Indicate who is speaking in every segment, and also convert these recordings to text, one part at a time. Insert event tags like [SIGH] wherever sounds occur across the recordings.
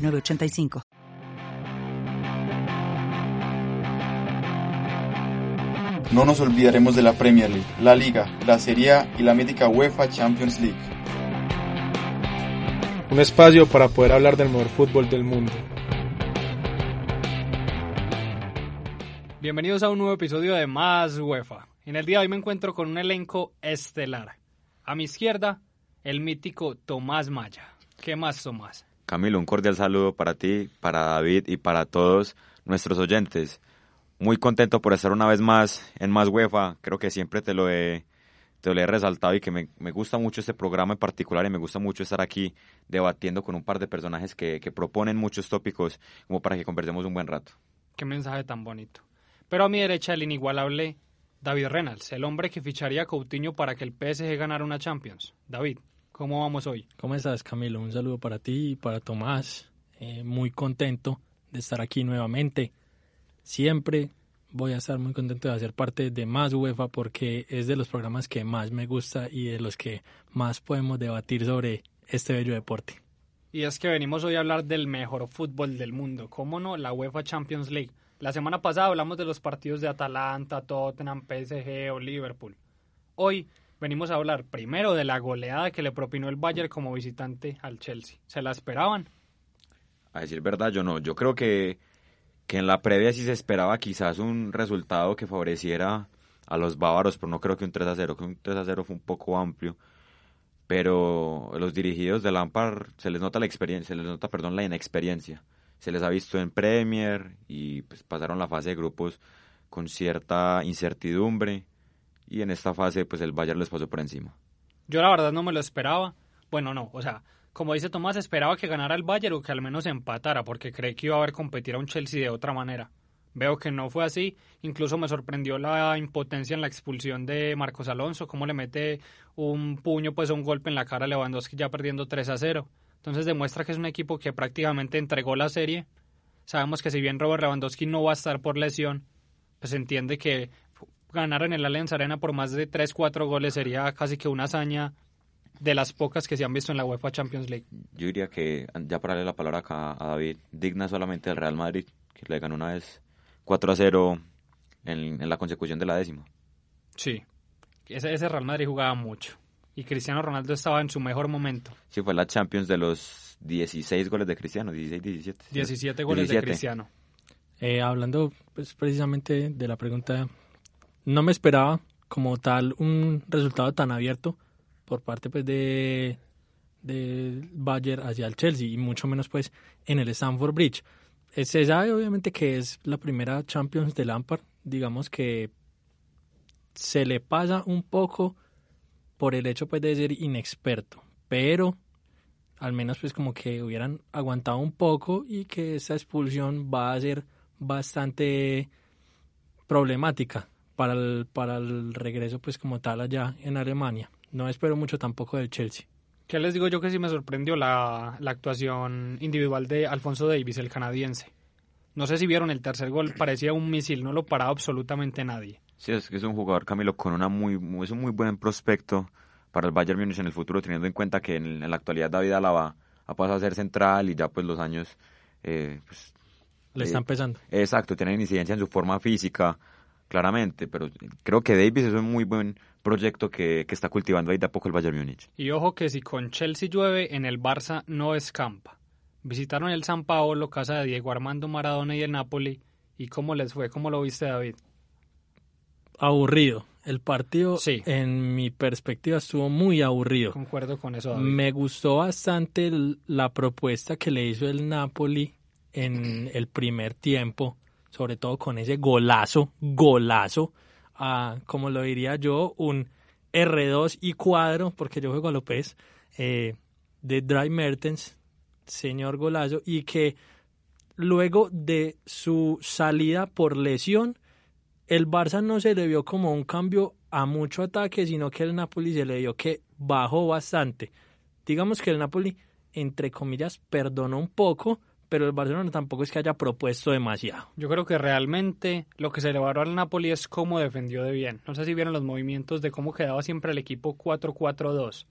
Speaker 1: 985.
Speaker 2: No nos olvidaremos de la Premier League, la Liga, la Serie A y la mítica UEFA Champions League.
Speaker 3: Un espacio para poder hablar del mejor fútbol del mundo.
Speaker 4: Bienvenidos a un nuevo episodio de Más UEFA. En el día de hoy me encuentro con un elenco estelar. A mi izquierda, el mítico Tomás Maya. ¿Qué más, Tomás?
Speaker 5: Camilo, un cordial saludo para ti, para David y para todos nuestros oyentes. Muy contento por estar una vez más en Más UEFA. Creo que siempre te lo he, te lo he resaltado y que me, gusta mucho este programa en particular y me gusta mucho estar aquí debatiendo con un par de personajes que, que proponen muchos tópicos como para que conversemos un buen rato.
Speaker 4: Qué mensaje tan bonito. Pero a mi derecha el inigualable David Reynolds, el hombre que ficharía a Coutinho para que el PSG ganara una Champions. David, ¿Cómo vamos hoy?
Speaker 6: ¿Cómo estás, Camilo? Un saludo para ti y para Tomás. Eh, muy contento de estar aquí nuevamente. Siempre voy a estar muy contento de hacer parte de Más UEFA porque es de los programas que más me gusta y de los que más podemos debatir sobre este bello deporte.
Speaker 4: Y es que venimos hoy a hablar del mejor fútbol del mundo, ¿cómo no? La UEFA Champions League. La semana pasada hablamos de los partidos de Atalanta, Tottenham, PSG o Liverpool. Hoy venimos a hablar primero de la goleada que le propinó el Bayern como visitante al Chelsea. ¿Se la esperaban?
Speaker 5: A decir verdad, yo no. Yo creo que, que en la previa sí se esperaba quizás un resultado que favoreciera a los bávaros, pero no creo que un 3 a 0, que un 3 a 0 fue un poco amplio. Pero los dirigidos de Lampard se les nota la experiencia, se les nota, perdón, la inexperiencia. Se les ha visto en Premier y pues, pasaron la fase de grupos con cierta incertidumbre y en esta fase pues el Bayern les pasó por encima.
Speaker 4: Yo la verdad no me lo esperaba. Bueno, no, o sea, como dice Tomás, esperaba que ganara el Bayern o que al menos empatara, porque creí que iba a haber competir a un Chelsea de otra manera. Veo que no fue así, incluso me sorprendió la impotencia en la expulsión de Marcos Alonso, cómo le mete un puño, pues un golpe en la cara a Lewandowski ya perdiendo 3 a 0. Entonces demuestra que es un equipo que prácticamente entregó la serie. Sabemos que si bien Robert Lewandowski no va a estar por lesión, pues entiende que ganar en el Allianz Arena por más de 3-4 goles sería casi que una hazaña de las pocas que se han visto en la UEFA Champions League.
Speaker 5: Yo diría que, ya para darle la palabra acá a David, digna solamente del Real Madrid, que le ganó una vez 4 0 en, la consecución de la décima.
Speaker 4: Sí, ese, ese Real Madrid jugaba mucho y Cristiano Ronaldo estaba en su mejor momento.
Speaker 5: Sí, fue la Champions de los 16 goles de Cristiano, 16, 17.
Speaker 4: 17 goles de Cristiano.
Speaker 6: Eh, hablando pues, precisamente de la pregunta no me esperaba como tal un resultado tan abierto por parte pues de del Bayern hacia el Chelsea y mucho menos pues en el Stamford Bridge. Eh, se sabe obviamente que es la primera Champions de Lampard, digamos que se le pasa un poco por el hecho pues de ser inexperto, pero al menos pues como que hubieran aguantado un poco y que esa expulsión va a ser bastante problemática para el, para el regreso pues como tal allá en Alemania. No espero mucho tampoco del Chelsea.
Speaker 4: ¿Qué les digo yo que sí me sorprendió la, la actuación individual de Alfonso Davis, el canadiense? No sé si vieron el tercer gol, parecía un misil, no lo paraba absolutamente nadie.
Speaker 5: Sí, es que es un jugador, Camilo, con una muy, es un muy buen prospecto para el Bayern Múnich en el futuro, teniendo en cuenta que en, la actualidad David Alaba ha pasado a ser central y ya pues los años... Eh, pues,
Speaker 6: Le están eh, pesando.
Speaker 5: Exacto, tienen incidencia en su forma física, claramente, pero creo que Davis es un muy buen proyecto que, está cultivando ahí de a poco el Bayern Múnich.
Speaker 4: Y ojo que si con Chelsea llueve, en el Barça no escampa. Visitaron el San Paolo, casa de Diego Armando Maradona y el Napoli. ¿Y cómo les fue? ¿Cómo lo viste, David?
Speaker 6: Aburrido. El partido, sí. en mi perspectiva, estuvo muy aburrido.
Speaker 4: Concuerdo con eso. David.
Speaker 6: Me gustó bastante la propuesta que le hizo el Napoli en el primer tiempo sobre todo con ese golazo, golazo, como lo diría yo, un R2 y cuadro, porque yo juego a López, eh, de Dry Mertens, señor golazo, y que luego de su salida por lesión, el Barça no se le vio como un cambio a mucho ataque, sino que el Napoli se le vio que bajó bastante. Digamos que el Napoli, entre comillas, perdonó un poco, pero el Barcelona tampoco es que haya propuesto demasiado.
Speaker 4: Yo creo que realmente lo que se le valoró al Napoli es cómo defendió de bien. No sé si vieron los movimientos de cómo quedaba siempre el equipo 4-4-2.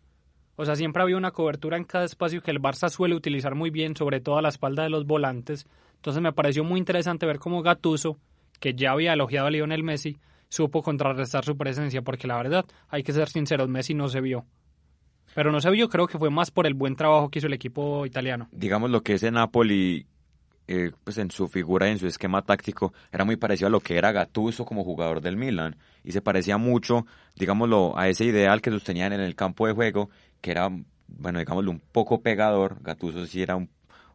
Speaker 4: O sea, siempre había una cobertura en cada espacio que el Barça suele utilizar muy bien, sobre todo a la espalda de los volantes. Entonces me pareció muy interesante ver cómo Gattuso, que ya había elogiado a Lionel Messi, supo contrarrestar su presencia, porque la verdad, hay que ser sinceros, Messi no se vio. Pero no se vio, creo que fue más por el buen trabajo que hizo el equipo italiano.
Speaker 5: Digamos lo que es en Napoli, eh, pues en su figura y en su esquema táctico, era muy parecido a lo que era Gattuso como jugador del Milan. Y se parecía mucho, digámoslo, a ese ideal que sostenían en el campo de juego, que era, bueno, digámoslo, un poco pegador. Gattuso sí era un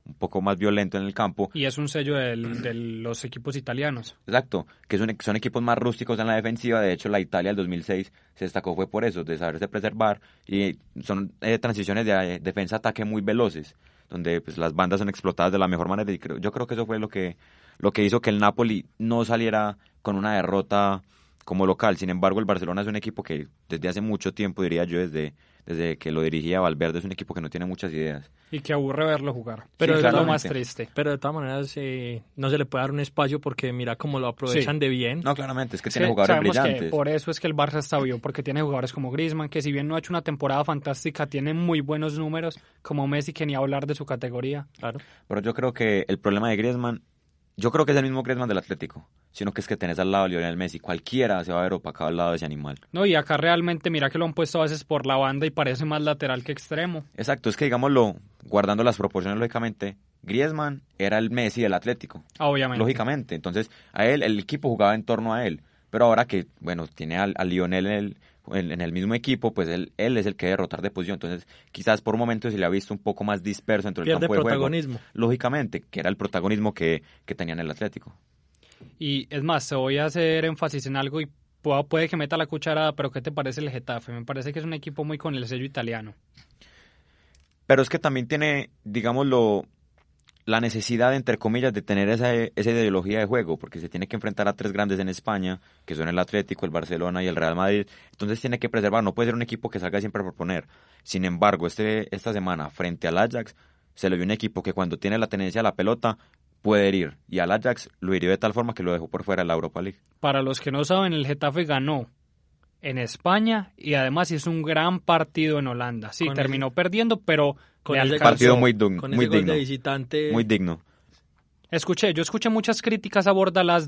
Speaker 5: un poco más violento en el campo.
Speaker 4: Y es un sello del, de los equipos italianos.
Speaker 5: Exacto, que son, son equipos más rústicos en la defensiva. De hecho, la Italia del 2006 se destacó fue por eso, de saberse preservar. Y son eh, transiciones de eh, defensa-ataque muy veloces, donde pues, las bandas son explotadas de la mejor manera. Y creo, yo creo que eso fue lo que, lo que hizo que el Napoli no saliera con una derrota como local. Sin embargo, el Barcelona es un equipo que desde hace mucho tiempo, diría yo, desde desde que lo dirigía Valverde, es un equipo que no tiene muchas ideas.
Speaker 4: Y que aburre verlo jugar. Pero es lo más triste.
Speaker 6: Pero de todas maneras, eh, no se le puede dar un espacio porque mira cómo lo aprovechan de bien.
Speaker 5: No, claramente, es que tiene jugadores brillantes.
Speaker 4: por eso es que el Barça está vivo, porque tiene jugadores como Griezmann, que si bien no ha hecho una temporada fantástica, tiene muy buenos números, como Messi, que ni hablar de su categoría.
Speaker 6: Claro.
Speaker 5: Pero yo creo que el problema de Griezmann yo creo que es el mismo Griezmann del Atlético, sino que es que tenés al lado a Lionel Messi. Cualquiera se va a ver opacado al lado de ese animal.
Speaker 4: No, y acá realmente mira que lo han puesto a veces por la banda y parece más lateral que extremo.
Speaker 5: Exacto, es que digámoslo, guardando las proporciones lógicamente, Griezmann era el Messi del Atlético.
Speaker 4: Obviamente.
Speaker 5: Lógicamente, entonces a él, el equipo jugaba en torno a él. Pero ahora que, bueno, tiene a, Lionel en el, en, el mismo equipo, pues él, él es el que debe rotar de posición. Entonces, quizás por momentos se le ha visto un poco más disperso dentro del campo de
Speaker 6: protagonismo.
Speaker 5: Lógicamente, que era el protagonismo que, que tenía en el Atlético.
Speaker 4: Y es más, voy a hacer énfasis en algo y puede que meta la cucharada, pero ¿qué te parece el Getafe? Me parece que es un equipo muy con el sello italiano.
Speaker 5: Pero es que también tiene, digámoslo, la necesidad, entre comillas, de tener esa, esa ideología de juego, porque se tiene que enfrentar a tres grandes en España, que son el Atlético, el Barcelona y el Real Madrid. Entonces tiene que preservar, no puede ser un equipo que salga siempre a proponer. Sin embargo, este, esta semana, frente al Ajax, se le vio un equipo que cuando tiene la tenencia a la pelota, puede herir. Y al Ajax lo hirió de tal forma que lo dejó por fuera de la Europa League.
Speaker 4: Para los que no saben, el Getafe ganó en España y además hizo un gran partido en Holanda. Sí, terminó perdiendo, pero
Speaker 5: con el partido muy, muy digno.
Speaker 6: visitante.
Speaker 5: Muy digno.
Speaker 4: Escuché, yo escuché muchas críticas a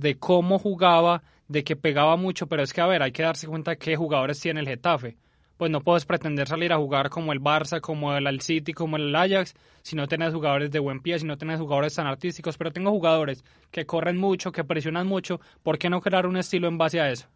Speaker 4: de cómo jugaba, de que pegaba mucho, pero es que a ver, hay que darse cuenta de qué jugadores tiene el Getafe. Pues no puedes pretender salir a jugar como el Barça, como el City, como el Ajax, si no tenés jugadores de buen pie, si no tenés jugadores tan artísticos, pero tengo jugadores que corren mucho, que presionan mucho, ¿por qué no crear un estilo en base a eso?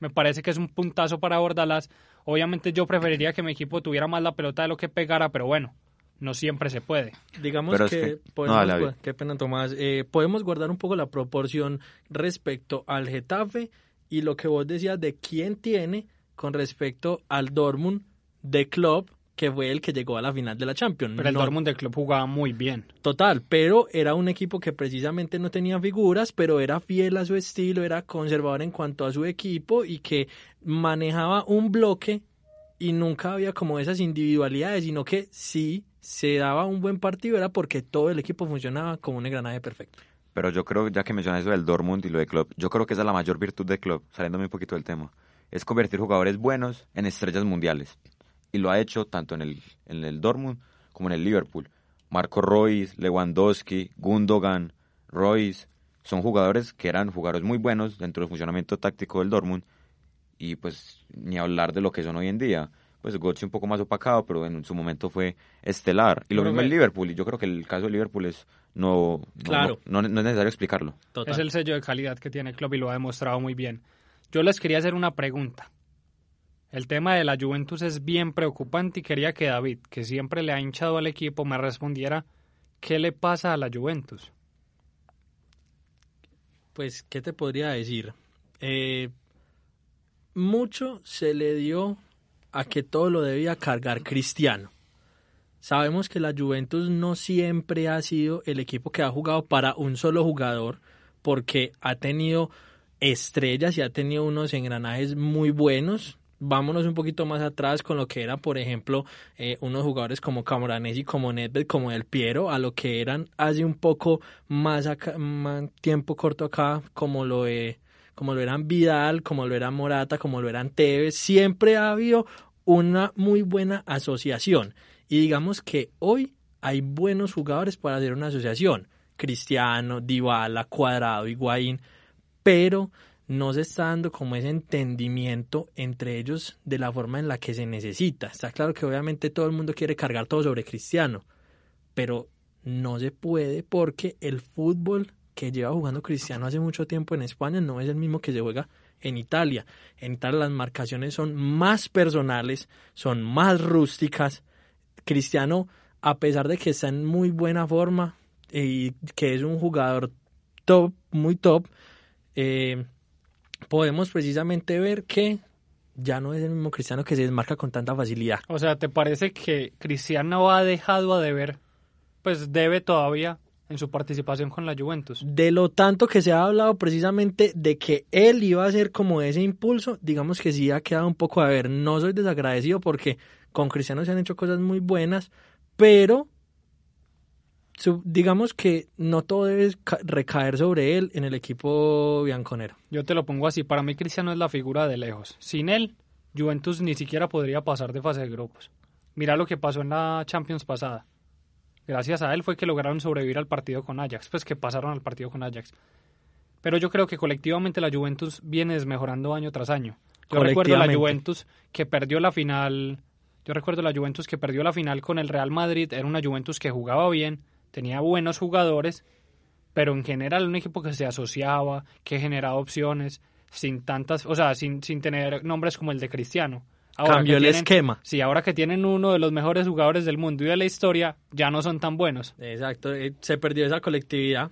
Speaker 4: Me parece que es un puntazo para Bordalas. Obviamente yo preferiría que mi equipo tuviera más la pelota de lo que pegara, pero bueno, no siempre se puede.
Speaker 6: Digamos que, podemos, qué pena Tomás, eh, podemos guardar un poco la proporción respecto al Getafe y lo que vos decías de quién tiene con respecto al Dortmund de Club que fue el que llegó a la final de la Champions.
Speaker 4: Pero el Dortmund del club jugaba muy bien.
Speaker 6: Total, pero era un equipo que precisamente no tenía figuras, pero era fiel a su estilo, era conservador en cuanto a su equipo y que manejaba un bloque y nunca había como esas individualidades, sino que sí se daba un buen partido era porque todo el equipo funcionaba como un engranaje perfecto.
Speaker 5: Pero yo creo, ya que mencionas eso del Dortmund y lo de Club, yo creo que esa es la mayor virtud del Club, saliéndome un poquito del tema, es convertir jugadores buenos en estrellas mundiales y lo ha hecho tanto en el, en el Dortmund como en el Liverpool. Marco Royce, Lewandowski, Gundogan, Royce, son jugadores que eran jugadores muy buenos dentro del funcionamiento táctico del Dortmund y pues ni hablar de lo que son hoy en día. Pues Götze un poco más opacado, pero en su momento fue estelar. Y lo mismo el Liverpool, y yo creo que el caso de Liverpool es no,
Speaker 6: claro.
Speaker 5: no, es necesario explicarlo.
Speaker 4: Es el sello de calidad que tiene el club y lo ha demostrado muy bien. Yo les quería hacer una pregunta. El tema de la Juventus es bien preocupante y quería que David, que siempre le ha hinchado al equipo, me respondiera qué le pasa a la Juventus.
Speaker 6: Pues, ¿qué te podría decir? Eh, mucho se le dio a que todo lo debía cargar Cristiano. sabemos que la Juventus no siempre ha sido el equipo que ha jugado para un solo jugador, porque ha tenido estrellas y ha tenido unos engranajes muy buenos. Vámonos un poquito más atrás con lo que eran, por ejemplo, eh, unos jugadores como Camoranesi, como Nedved, como El Piero, a lo que eran hace un poco más, acá, tiempo corto acá, como lo, eh, como lo eran Vidal, como lo eran Morata, como lo eran Tevez. Siempre ha habido una muy buena asociación. Y digamos que hoy hay buenos jugadores para hacer una asociación. Cristiano, Dybala, Cuadrado, Higuaín, pero no se está dando como ese entendimiento entre ellos de la forma en la que se necesita. Está claro que obviamente todo el mundo quiere cargar todo sobre Cristiano, pero no se puede porque el fútbol que lleva jugando Cristiano hace mucho tiempo en España no es el mismo que se juega en Italia. En Italia las marcaciones son más personales, son más rústicas. Cristiano, a pesar de que está en muy buena forma y que es un jugador top, muy top, eh, podemos precisamente ver que ya no es el mismo Cristiano que se desmarca con tanta facilidad.
Speaker 4: O sea, ¿te parece que Cristiano ha dejado a deber? Pues debe todavía en su participación con la Juventus.
Speaker 6: De lo tanto que se ha hablado precisamente de que él iba a ser como ese impulso, digamos que sí ha quedado un poco a ver. No soy desagradecido porque con Cristiano se han hecho cosas muy buenas, pero digamos que no todo debe recaer sobre él en el equipo bianconero.
Speaker 4: Yo te lo pongo así, para mí Cristiano es la figura de lejos. Sin él, Juventus ni siquiera podría pasar de fase de grupos. Mira lo que pasó en la Champions pasada. Gracias a él fue que lograron sobrevivir al partido con Ajax, pues que pasaron al partido con Ajax. Pero yo creo que colectivamente la Juventus viene desmejorando año tras año. Yo recuerdo la Juventus que perdió la final. Yo recuerdo la Juventus que perdió la final con el Real Madrid. Era una Juventus que jugaba bien, tenía buenos jugadores, pero en general un equipo que se asociaba, que generaba opciones, sin tantas, o sea, sin, sin tener nombres como el de Cristiano.
Speaker 6: Ahora Cambió el esquema.
Speaker 4: Sí, ahora que tienen uno de los mejores jugadores del mundo y de la historia, ya no son tan buenos.
Speaker 6: Exacto, eh, se perdió esa colectividad.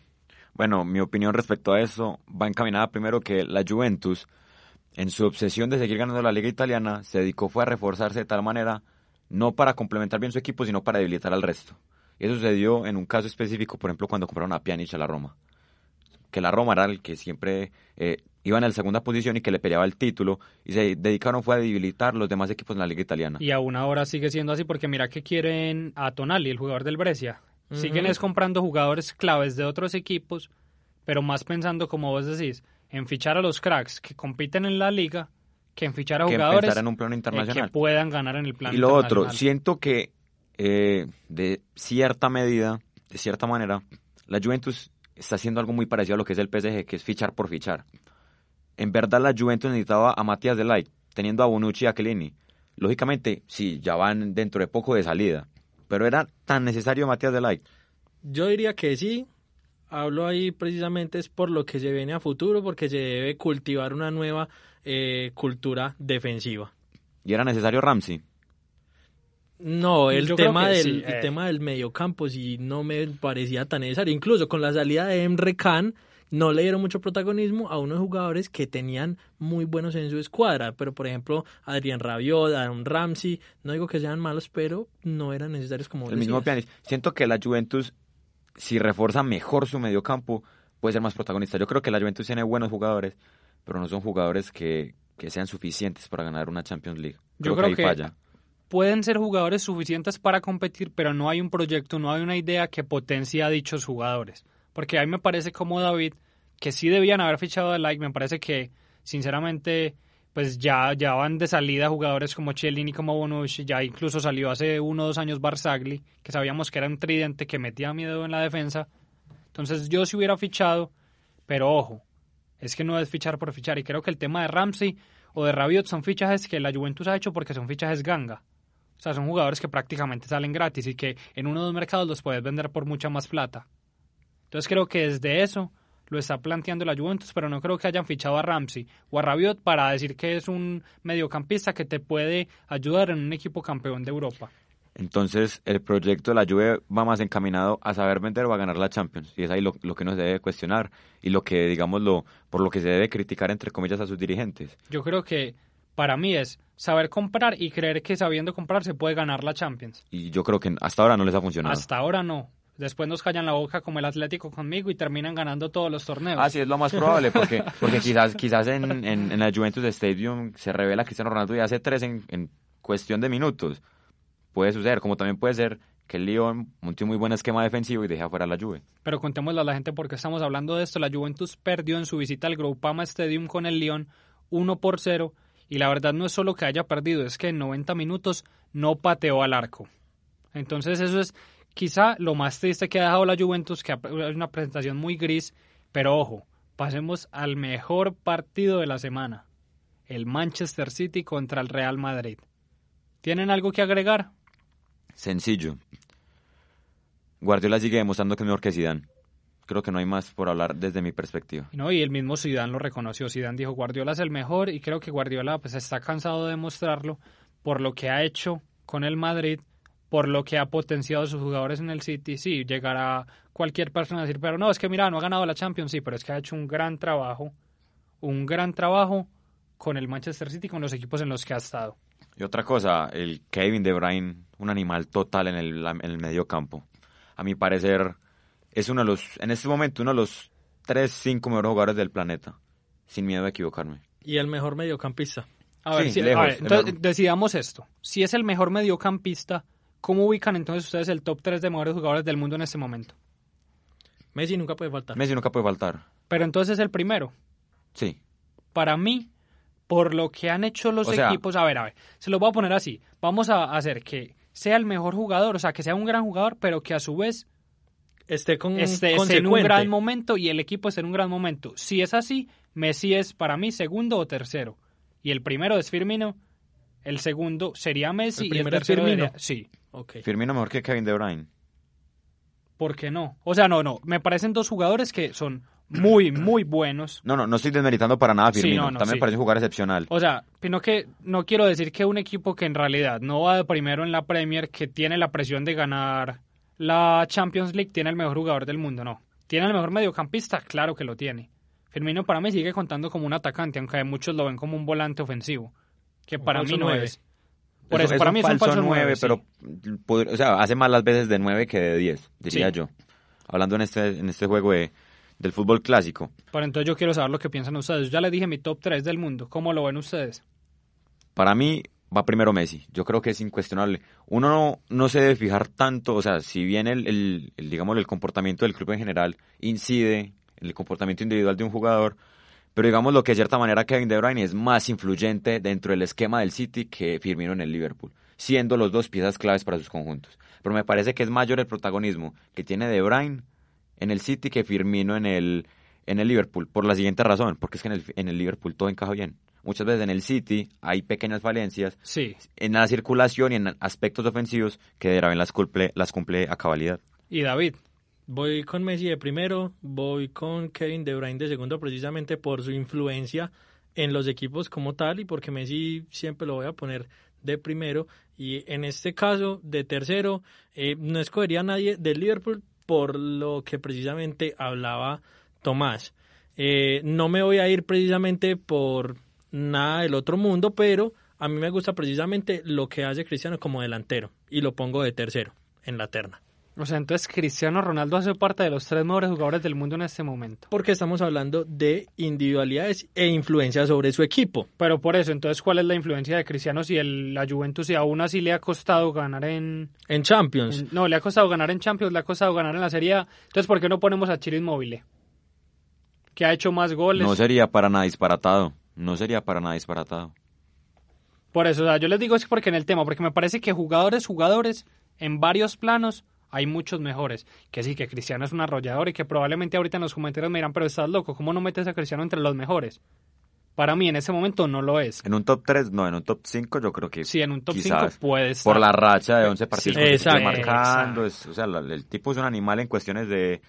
Speaker 5: Bueno, mi opinión respecto a eso va encaminada primero que la Juventus, en su obsesión de seguir ganando la liga italiana, se dedicó fue a reforzarse de tal manera, no para complementar bien su equipo, sino para debilitar al resto. Y eso sucedió en un caso específico, por ejemplo, cuando compraron a Pjanic a la Roma. Que la Roma era el que siempre eh, iba en la segunda posición y que le peleaba el título. Y se dedicaron fue a debilitar los demás equipos en la liga italiana.
Speaker 4: Y aún ahora sigue siendo así porque mira que quieren a Tonali, el jugador del Brescia. Siguen es comprando jugadores claves de otros equipos, pero más pensando, como vos decís, en fichar a los cracks que compiten en la liga que en fichar a jugadores
Speaker 5: en un plano internacional.
Speaker 4: que puedan ganar en el plano
Speaker 5: Y lo otro, siento que eh, de cierta medida, de cierta manera, la Juventus está haciendo algo muy parecido a lo que es el PSG, que es fichar por fichar. En verdad la Juventus necesitaba a Matías Light, teniendo a Bonucci y a Chiellini. Lógicamente, sí, ya van dentro de poco de salida, pero era tan necesario Matías Light.
Speaker 6: Yo diría que sí. Hablo ahí precisamente es por lo que se viene a futuro, porque se debe cultivar una nueva eh, cultura defensiva.
Speaker 5: ¿Y era necesario Ramsey?
Speaker 6: No, el tema del el eh. tema del mediocampo sí no me parecía tan necesario. Incluso con la salida de Emre Can no le dieron mucho protagonismo a unos jugadores que tenían muy buenos en su escuadra, pero por ejemplo Adrián Rabiot, Aaron Ramsey, no digo que sean malos, pero no eran necesarios como
Speaker 5: el mismo Pjanic. Siento que la Juventus si refuerza mejor su mediocampo puede ser más protagonista. Yo creo que la Juventus tiene buenos jugadores, pero no son jugadores que, que sean suficientes para ganar una Champions League.
Speaker 4: Yo creo, que, falla pueden ser jugadores suficientes para competir, pero no hay un proyecto, no hay una idea que potencie a dichos jugadores. Porque a mí me parece como David, que sí debían haber fichado a Like, me parece que sinceramente pues ya, ya van de salida jugadores como Chiellini, como Bonucci, ya incluso salió hace uno o dos años Barzagli, que sabíamos que era un tridente que metía miedo en la defensa. Entonces yo sí hubiera fichado, pero ojo, es que no es fichar por fichar. Y creo que el tema de Ramsey o de Rabiot son fichajes que la Juventus ha hecho porque son fichajes ganga. O sea, son jugadores que prácticamente salen gratis y que en uno de los mercados los puedes vender por mucha más plata. Entonces creo que desde eso lo está planteando la Juventus, pero no creo que hayan fichado a Ramsey o a Rabiot para decir que es un mediocampista que te puede ayudar en un equipo campeón de Europa.
Speaker 5: Entonces, el proyecto de la Juve va más encaminado a saber vender o a ganar la Champions. Y es ahí lo, lo que nos debe cuestionar y lo que, digamos, lo, por lo que se debe criticar, entre comillas, a sus dirigentes.
Speaker 4: Yo creo que para mí es saber comprar y creer que sabiendo comprar se puede ganar la Champions.
Speaker 5: Y yo creo que hasta ahora no les ha funcionado.
Speaker 4: Hasta ahora no. Después nos callan la boca como el Atlético conmigo y terminan ganando todos los torneos.
Speaker 5: Ah, sí, es lo más probable, porque, [LAUGHS] porque quizás, quizás en, en, en la Juventus Stadium se revela Cristiano Ronaldo y hace tres en, en cuestión de minutos. Puede suceder, como también puede ser que el Lyon monte un muy buen esquema defensivo y deje afuera la Juve.
Speaker 4: Pero contémosle a la gente porque estamos hablando de esto. La Juventus perdió en su visita al Groupama Stadium con el Lyon 1 por 0 y la verdad no es solo que haya perdido, es que en 90 minutos no pateó al arco. Entonces eso es quizá lo más triste que ha dejado la Juventus, que es una presentación muy gris, pero ojo, pasemos al mejor partido de la semana, el Manchester City contra el Real Madrid. ¿Tienen algo que agregar?
Speaker 5: Sencillo. Guardiola sigue demostrando que es mejor que Zidane. Creo que no hay más por hablar desde mi perspectiva.
Speaker 4: No, y el mismo Zidane lo reconoció. Zidane dijo Guardiola es el mejor y creo que Guardiola pues está cansado de demostrarlo por lo que ha hecho con el Madrid, por lo que ha potenciado a sus jugadores en el City. Sí, llegará cualquier persona a decir, pero no, es que mira, no ha ganado la Champions, sí, pero es que ha hecho un gran trabajo, un gran trabajo con el Manchester City, con los equipos en los que ha estado.
Speaker 5: Y otra cosa, el Kevin De Bruyne, un animal total en el, en el medio campo. A mi parecer, es uno de los, en este momento, uno de los tres, cinco mejores jugadores del planeta. Sin miedo a equivocarme.
Speaker 6: Y el mejor mediocampista.
Speaker 4: A ver, si- a
Speaker 5: lejos,
Speaker 4: ver, entonces
Speaker 5: mejor.
Speaker 4: decidamos esto. Si es el mejor mediocampista, ¿cómo ubican entonces ustedes el top 3 de mejores jugadores del mundo en este momento?
Speaker 6: Messi nunca puede faltar.
Speaker 5: Messi nunca puede faltar.
Speaker 4: Pero entonces es el primero.
Speaker 5: Sí.
Speaker 4: Para mí, por lo que han hecho los
Speaker 5: O sea-
Speaker 4: equipos, a ver, a ver, se lo voy a poner así. Vamos a hacer que sea el mejor jugador, o sea, que sea un gran jugador, pero que a su vez
Speaker 6: Esté con
Speaker 4: esté, esté en un gran momento y el equipo esté en un gran momento. Si es así, Messi es para mí segundo o tercero. Y el primero es Firmino, el segundo sería Messi
Speaker 6: ¿El
Speaker 4: y el tercero
Speaker 6: Firmino?
Speaker 4: sería- Sí.
Speaker 5: Firmino mejor que Kevin De Bruyne.
Speaker 4: ¿por qué no? O sea, no, no, me parecen dos jugadores que son muy, muy buenos.
Speaker 5: No, no, no estoy desmeritando para nada a
Speaker 4: Sí,
Speaker 5: Firmino.
Speaker 4: no, no,
Speaker 5: También
Speaker 4: sí.
Speaker 5: me parece un jugador excepcional.
Speaker 4: O sea, sino que no quiero decir que un equipo que en realidad no va de primero en la Premier, que tiene la presión de ganar la Champions League, tiene el mejor jugador del mundo, no. ¿Tiene el mejor mediocampista? Claro que lo tiene. Firmino para mí sigue contando como un atacante, aunque muchos lo ven como un volante ofensivo, que para mí no es. Por eso, para
Speaker 5: un
Speaker 4: mí es un falso
Speaker 5: nueve,
Speaker 4: nueve, sí.
Speaker 5: pero pod- o sea, hace más las veces de 9 que de 10, diría
Speaker 4: Sí.
Speaker 5: yo. Hablando en este en este juego de, del fútbol clásico.
Speaker 4: Pero entonces yo quiero saber lo que piensan ustedes. Yo ya les dije mi top 3 del mundo. ¿Cómo lo ven ustedes?
Speaker 5: Para mí va primero Messi. Yo creo que es incuestionable. Uno no, no se debe fijar tanto, o sea, si bien el, el, el, digamos, el comportamiento del club en general incide en el comportamiento individual de un jugador, pero digamos lo que de cierta manera Kevin De Bruyne es más influyente dentro del esquema del City que Firmino en el Liverpool, siendo los dos piezas claves para sus conjuntos. Pero me parece que es mayor el protagonismo que tiene De Bruyne en el City que Firmino en el, en el Liverpool, por la siguiente razón, porque es que en el, en el Liverpool todo encaja bien. Muchas veces en el City hay pequeñas falencias
Speaker 4: Sí.
Speaker 5: en la circulación y en aspectos ofensivos que De las cumple, las cumple a cabalidad.
Speaker 4: Y David,
Speaker 6: Voy con Messi de primero, voy con Kevin De Bruyne de segundo precisamente por su influencia en los equipos como tal y porque Messi siempre lo voy a poner de primero y en este caso de tercero eh, no escogería a nadie del Liverpool por lo que precisamente hablaba Tomás. Eh, no me voy a ir precisamente por nada del otro mundo, pero a mí me gusta precisamente lo que hace Cristiano como delantero y lo pongo de tercero en la terna.
Speaker 4: o sea, entonces Cristiano Ronaldo hace parte de los tres mejores jugadores del mundo en este momento.
Speaker 6: Porque estamos hablando de individualidades e influencia sobre su equipo.
Speaker 4: Pero por eso, entonces, ¿cuál es la influencia de Cristiano si el, la Juventus y aún así le ha costado ganar en,
Speaker 6: En Champions,
Speaker 4: en- No, le ha costado ganar en Champions, le ha costado ganar en la Serie A. Entonces, ¿por qué no ponemos a Chiro Inmóvil? Que ha hecho más goles.
Speaker 5: No sería para nada disparatado. No sería para nada disparatado.
Speaker 4: Por eso, o sea, yo les digo es porque en el tema, porque me parece que jugadores, jugadores, en varios planos, hay muchos mejores. Que sí, que Cristiano es un arrollador y que probablemente ahorita en los comentarios me dirán, pero estás loco, ¿cómo no metes a Cristiano entre los mejores? Para mí en ese momento no lo es.
Speaker 5: En un top 3, no, en un top 5 yo creo que
Speaker 4: Sí, en un top 5
Speaker 5: quizás
Speaker 4: puede estar.
Speaker 5: por la racha de 11 partidos
Speaker 4: Sí,
Speaker 6: exacto.
Speaker 5: marcando. es- o sea, el tipo es un animal en cuestiones de,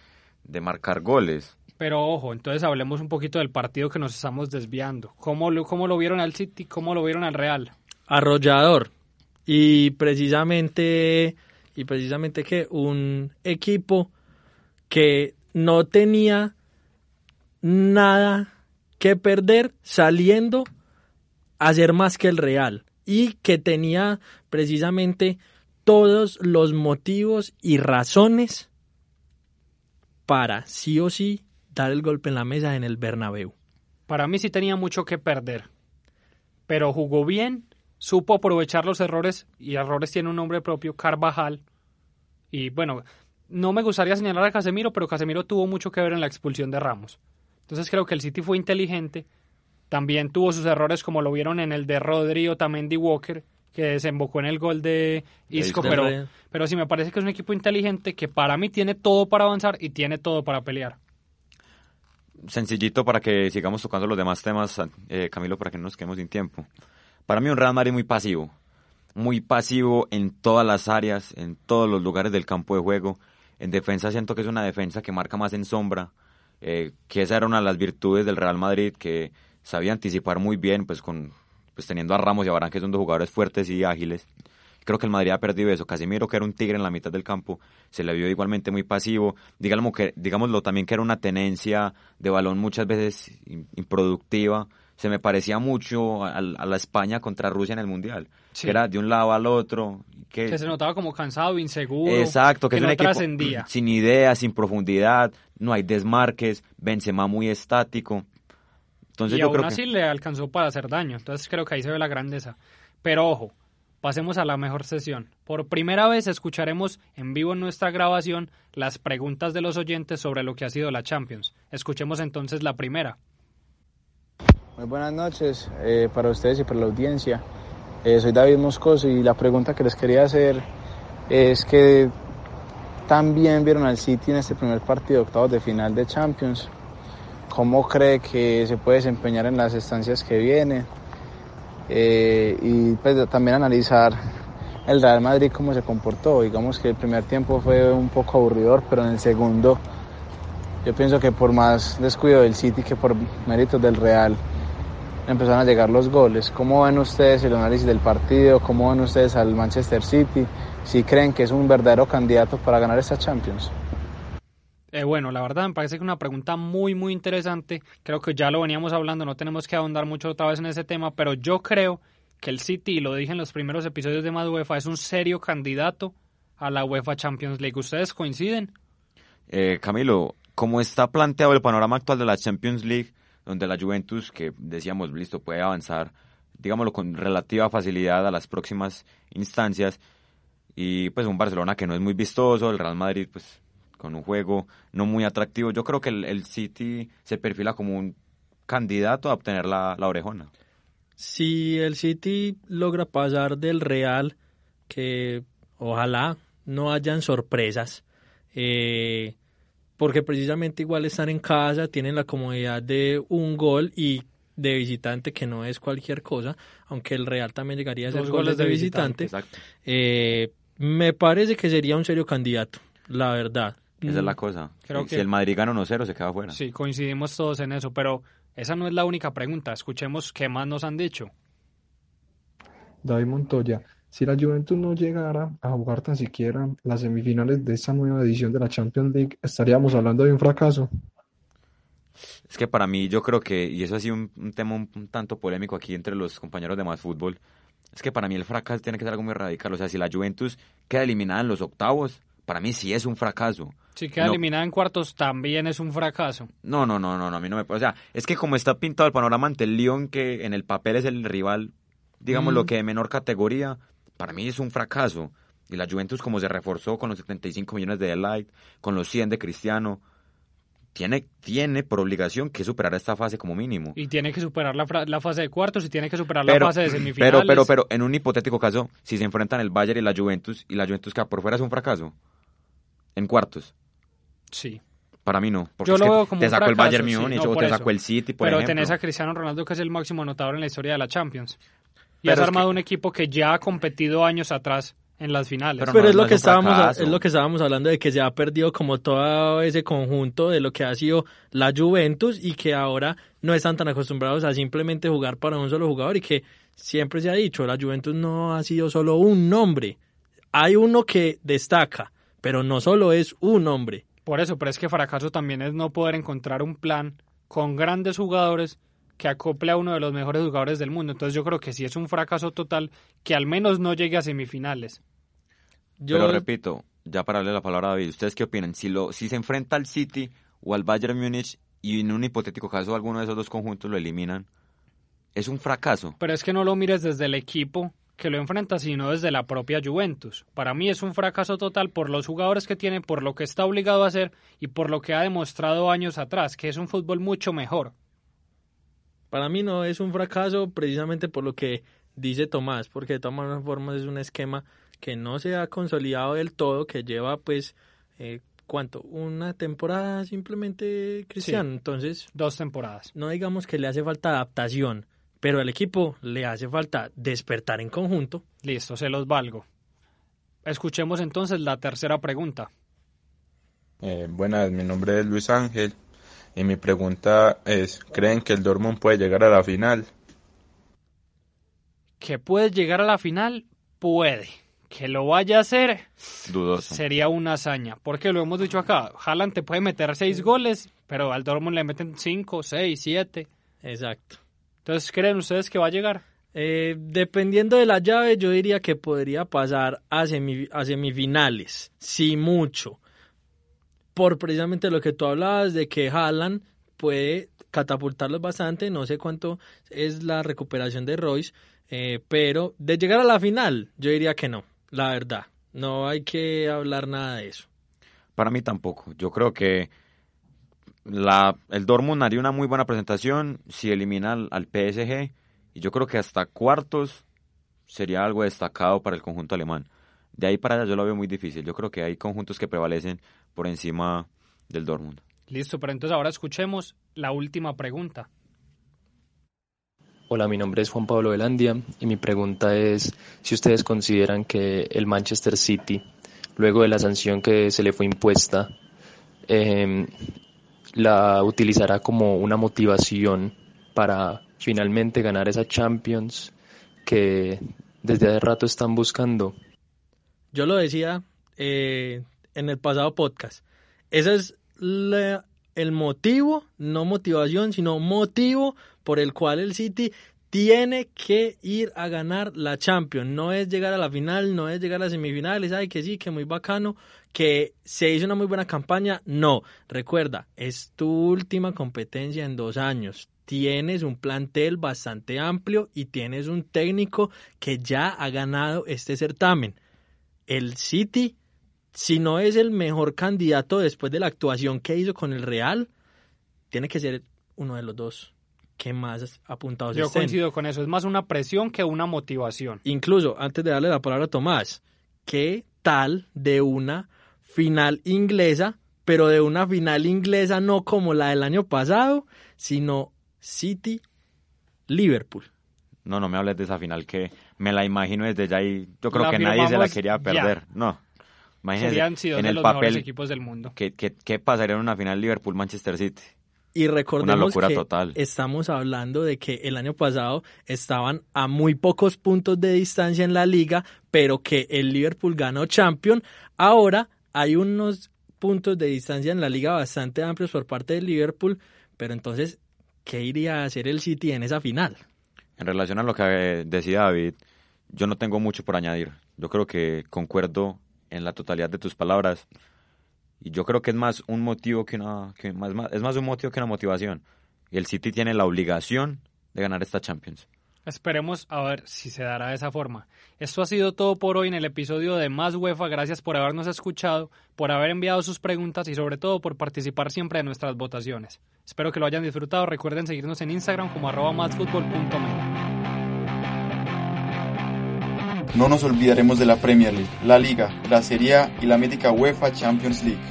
Speaker 5: de marcar goles.
Speaker 4: Pero ojo, entonces hablemos un poquito del partido que nos estamos desviando. ¿Cómo lo, cómo lo vieron al City? ¿Cómo lo vieron al Real?
Speaker 6: arrollador. Y precisamente, y precisamente que un equipo que no tenía nada que perder saliendo hacer más que el Real y que tenía precisamente todos los motivos y razones para sí o sí dar el golpe en la mesa en el Bernabéu.
Speaker 4: Para mí sí tenía mucho que perder, pero jugó bien, supo aprovechar los errores y errores tiene un nombre propio, Carvajal. Y bueno, no me gustaría señalar a Casemiro, pero Casemiro tuvo mucho que ver en la expulsión de Ramos. Entonces creo que el City fue inteligente. También tuvo sus errores como lo vieron en el de Rodri o también de Walker, que desembocó en el gol de Isco,
Speaker 6: Isco.
Speaker 4: pero, pero sí me parece que es un equipo inteligente que para mí tiene todo para avanzar y tiene todo para pelear.
Speaker 5: Sencillito para que sigamos tocando los demás temas, eh, Camilo, para que no nos quedemos sin tiempo. Para mí un Real Madrid muy pasivo, muy pasivo en todas las áreas, en todos los lugares del campo de juego. En defensa siento que es una defensa que marca más en sombra, eh, que esa era una de las virtudes del Real Madrid, que sabía anticipar muy bien, pues con pues teniendo a Ramos y a Varane, que son dos jugadores fuertes y ágiles. Creo que el Madrid ha perdido eso. Casemiro, que era un tigre en la mitad del campo, se le vio igualmente muy pasivo. Digámoslo, que, digámoslo también que era una tenencia de balón muchas veces improductiva. Se me parecía mucho a, a la España contra Rusia en el Mundial.
Speaker 4: Sí.
Speaker 5: Que era de un lado al otro. Que,
Speaker 4: Que se notaba como cansado, inseguro,
Speaker 5: Exacto, que,
Speaker 4: que
Speaker 5: es un
Speaker 4: no
Speaker 5: equipo
Speaker 4: trascendía.
Speaker 5: sin ideas, sin profundidad, no hay desmarques, Benzema muy estático. Entonces
Speaker 4: y
Speaker 5: yo
Speaker 4: aún
Speaker 5: creo
Speaker 4: así
Speaker 5: que
Speaker 4: le alcanzó para hacer daño. Entonces creo que ahí se ve la grandeza. Pero ojo, pasemos a la mejor sesión. Por primera vez escucharemos en vivo en nuestra grabación las preguntas de los oyentes sobre lo que ha sido la Champions. Escuchemos entonces la primera.
Speaker 7: Muy buenas noches eh, para ustedes y para la audiencia. Eh, soy David Moscoso y la pregunta que les quería hacer es que también vieron al City en este primer partido octavos de final de Champions. ¿Cómo cree que se puede desempeñar en las estancias que vienen? Eh, y pues también analizar el Real Madrid cómo se comportó. Digamos que el primer tiempo fue un poco aburridor, pero en el segundo yo pienso que por más descuido del City que por méritos del Real empezaron a llegar los goles. ¿Cómo ven ustedes el análisis del partido? ¿Cómo ven ustedes al Manchester City? Si creen que es un verdadero candidato para ganar esta Champions.
Speaker 4: Eh, bueno, la verdad me parece que una pregunta muy, muy interesante. Creo que ya lo veníamos hablando, no tenemos que ahondar mucho otra vez en ese tema, pero yo creo que el City, y lo dije en los primeros episodios de Más UEFA, es un serio candidato a la UEFA Champions League. ¿Ustedes coinciden?
Speaker 5: Eh, Camilo, como está planteado el panorama actual de la Champions League, donde la Juventus, que decíamos, listo, puede avanzar, digámoslo, con relativa facilidad a las próximas instancias, y pues un Barcelona que no es muy vistoso, el Real Madrid, pues con un juego no muy atractivo, yo creo que el, el City se perfila como un candidato a obtener la, la orejona.
Speaker 6: Si el City logra pasar del Real, que ojalá no hayan sorpresas, eh, porque precisamente igual están en casa, tienen la comodidad de un gol y de visitante, que no es cualquier cosa, aunque el Real también llegaría a ser goles
Speaker 4: goles
Speaker 6: de,
Speaker 4: de
Speaker 6: visitante.
Speaker 5: Exacto.
Speaker 6: Eh, me parece que sería un serio candidato, la verdad.
Speaker 5: Esa es la cosa.
Speaker 4: Creo
Speaker 5: si
Speaker 4: que-
Speaker 5: el Madrid gana 1-0, se queda fuera.
Speaker 4: Sí, coincidimos todos en eso, pero esa no es la única pregunta. Escuchemos qué más nos han dicho.
Speaker 8: David Montoya, si la Juventus no llegara a jugar tan siquiera las semifinales de esta nueva edición de la Champions League, estaríamos hablando de un fracaso.
Speaker 5: Es que para mí yo creo que, y eso ha sido un, un tema un, un tanto polémico aquí entre los compañeros de más fútbol, es que para mí el fracaso tiene que ser algo muy radical. O sea, si la Juventus queda eliminada en los octavos, para mí sí es un fracaso.
Speaker 4: Si queda
Speaker 5: No.
Speaker 4: eliminada en cuartos, también es un fracaso.
Speaker 5: No, no, no, no, no, a mí no me... O sea, es que como está pintado el panorama ante el Lyon, que en el papel es el rival, digamos, lo
Speaker 6: Mm.
Speaker 5: que de menor categoría, para mí es un fracaso. Y la Juventus como se reforzó con los 75 millones de Delight, con los 100 de Cristiano, tiene, tiene por obligación que superar esta fase como mínimo.
Speaker 4: Y tiene que superar la, fase de cuartos y tiene que superar
Speaker 5: Pero,
Speaker 4: la fase de semifinales.
Speaker 5: pero, pero, pero, en un hipotético caso, si se enfrentan el Bayern y la Juventus, y la Juventus queda por fuera, es un fracaso. En cuartos.
Speaker 4: Sí.
Speaker 5: Para mí no. Porque
Speaker 4: Yo
Speaker 5: es
Speaker 4: lo
Speaker 5: que
Speaker 4: veo como
Speaker 5: te sacó el
Speaker 4: fracaso,
Speaker 5: Bayern
Speaker 4: sí,
Speaker 5: Múnich
Speaker 4: no,
Speaker 5: o
Speaker 4: por
Speaker 5: te
Speaker 4: eso.
Speaker 5: sacó el City, por
Speaker 4: pero
Speaker 5: ejemplo.
Speaker 4: tenés a Cristiano Ronaldo, que es el máximo anotador en la historia de la Champions. Y
Speaker 5: Pero
Speaker 4: has armado
Speaker 5: que-
Speaker 4: un equipo que ya ha competido años atrás en las finales.
Speaker 5: Pero
Speaker 6: Pero
Speaker 5: no,
Speaker 6: es lo
Speaker 5: no
Speaker 6: que
Speaker 5: es
Speaker 6: estábamos
Speaker 5: fracaso.
Speaker 6: es lo que estábamos hablando de que se ha perdido como todo ese conjunto de lo que ha sido la Juventus y que ahora no están tan acostumbrados a simplemente jugar para un solo jugador y que siempre se ha dicho, la Juventus no ha sido solo un nombre. Hay uno que destaca, pero no solo es un hombre.
Speaker 4: Por eso, pero es que fracaso también es no poder encontrar un plan con grandes jugadores que acople a uno de los mejores jugadores del mundo. Entonces yo creo que sí es un fracaso total que al menos no llegue a semifinales.
Speaker 5: Yo... Pero repito, ya para darle la palabra a David, ¿ustedes qué opinan? Si, lo, si se enfrenta al City o al Bayern Múnich y en un hipotético caso alguno de esos dos conjuntos lo eliminan, es un fracaso.
Speaker 4: Pero es que no lo mires desde el equipo que lo enfrenta, sino desde la propia Juventus. Para mí es un fracaso total por los jugadores que tiene, por lo que está obligado a hacer y por lo que ha demostrado años atrás, que es un fútbol mucho mejor.
Speaker 6: Para mí no es un fracaso precisamente por lo que dice Tomás, porque de todas formas es un esquema que no se ha consolidado del todo, que lleva pues, eh, ¿cuánto? Una temporada simplemente, Cristiano. Entonces...
Speaker 4: Dos temporadas.
Speaker 6: No digamos que le hace falta adaptación, pero al equipo le hace falta despertar en conjunto.
Speaker 4: Listo, se los valgo. Escuchemos entonces la tercera pregunta.
Speaker 9: Eh, buenas, mi nombre es Luis Ángel y mi pregunta es, ¿creen que el Dortmund puede llegar a la final?
Speaker 4: ¿Que puede llegar a la final? Puede. Que lo vaya a hacer
Speaker 5: Dudoso.
Speaker 4: sería una hazaña. Porque lo hemos dicho acá, Haaland te puede meter seis goles, pero al Dortmund le meten cinco, seis, siete.
Speaker 6: Exacto.
Speaker 4: Entonces, ¿creen ustedes que va a llegar?
Speaker 6: Eh, dependiendo de la llave, yo diría que podría pasar a, a semifinales, sí mucho. Por precisamente lo que tú hablabas de que Haaland puede catapultarlos bastante, no sé cuánto es la recuperación de Royce, eh, pero de llegar a la final, yo diría que no, la verdad. No hay que hablar nada de eso.
Speaker 5: Para mí tampoco. Yo creo que la, el Dortmund haría una muy buena presentación si elimina al, PSG y yo creo que hasta cuartos sería algo destacado para el conjunto alemán. De ahí para allá yo lo veo muy difícil. Yo creo que hay conjuntos que prevalecen por encima del Dortmund.
Speaker 4: Listo, pero entonces ahora escuchemos la última pregunta.
Speaker 10: Hola, mi nombre es Juan Pablo Velandia y mi pregunta es si ustedes consideran que el Manchester City, luego de la sanción que se le fue impuesta, eh, la utilizará como una motivación para finalmente ganar esa Champions que desde hace rato están buscando.
Speaker 6: Yo lo decía eh, en el pasado podcast. Ese es el motivo, no motivación, sino motivo por el cual el City tiene que ir a ganar la Champions. No es llegar a la final, no es llegar a las semifinales, ay que sí, que muy bacano, que se hizo una muy buena campaña. No, recuerda, es tu última competencia en dos años. Tienes un plantel bastante amplio y tienes un técnico que ya ha ganado este certamen. El City, si no es el mejor candidato después de la actuación que hizo con el Real, tiene que ser uno de los dos que más apuntados
Speaker 4: Yo
Speaker 6: estén.
Speaker 4: coincido con eso, es más una presión que una motivación.
Speaker 6: Incluso, antes de darle la palabra a Tomás, ¿qué tal de una final inglesa, pero de una final inglesa no como la del año pasado, sino City-Liverpool?
Speaker 5: No, no me hables de esa final que me la imagino desde ya y yo creo que nadie se la quería perder. No.
Speaker 4: Imagínense, Serían sido en de el los papel, mejores equipos del mundo.
Speaker 5: ¿qué, qué, qué pasaría en una final Liverpool-Manchester City?
Speaker 6: Y recordemos que estamos hablando de que el año pasado estaban a muy pocos puntos de distancia en la liga, pero que el Liverpool ganó Champions. Ahora hay unos puntos de distancia en la liga bastante amplios por parte del Liverpool, pero entonces, ¿qué iría a hacer el City en esa final?
Speaker 5: En relación a lo que decía David, yo no tengo mucho por añadir. Yo creo que concuerdo en la totalidad de tus palabras. Y yo creo que es más un motivo que una, es más un motivo que una motivación. Y el City tiene la obligación de ganar esta Champions.
Speaker 4: Esperemos a ver si se dará de esa forma. Esto ha sido todo por hoy en el episodio de Más UEFA. Gracias por habernos escuchado, por haber enviado sus preguntas y sobre todo por participar siempre en nuestras votaciones. Espero que lo hayan disfrutado. Recuerden seguirnos en Instagram como arroba
Speaker 2: no nos olvidaremos de la Premier League, la Liga, la Serie A y la mítica UEFA Champions League.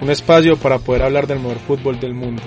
Speaker 3: Un espacio para poder hablar del mejor fútbol del mundo.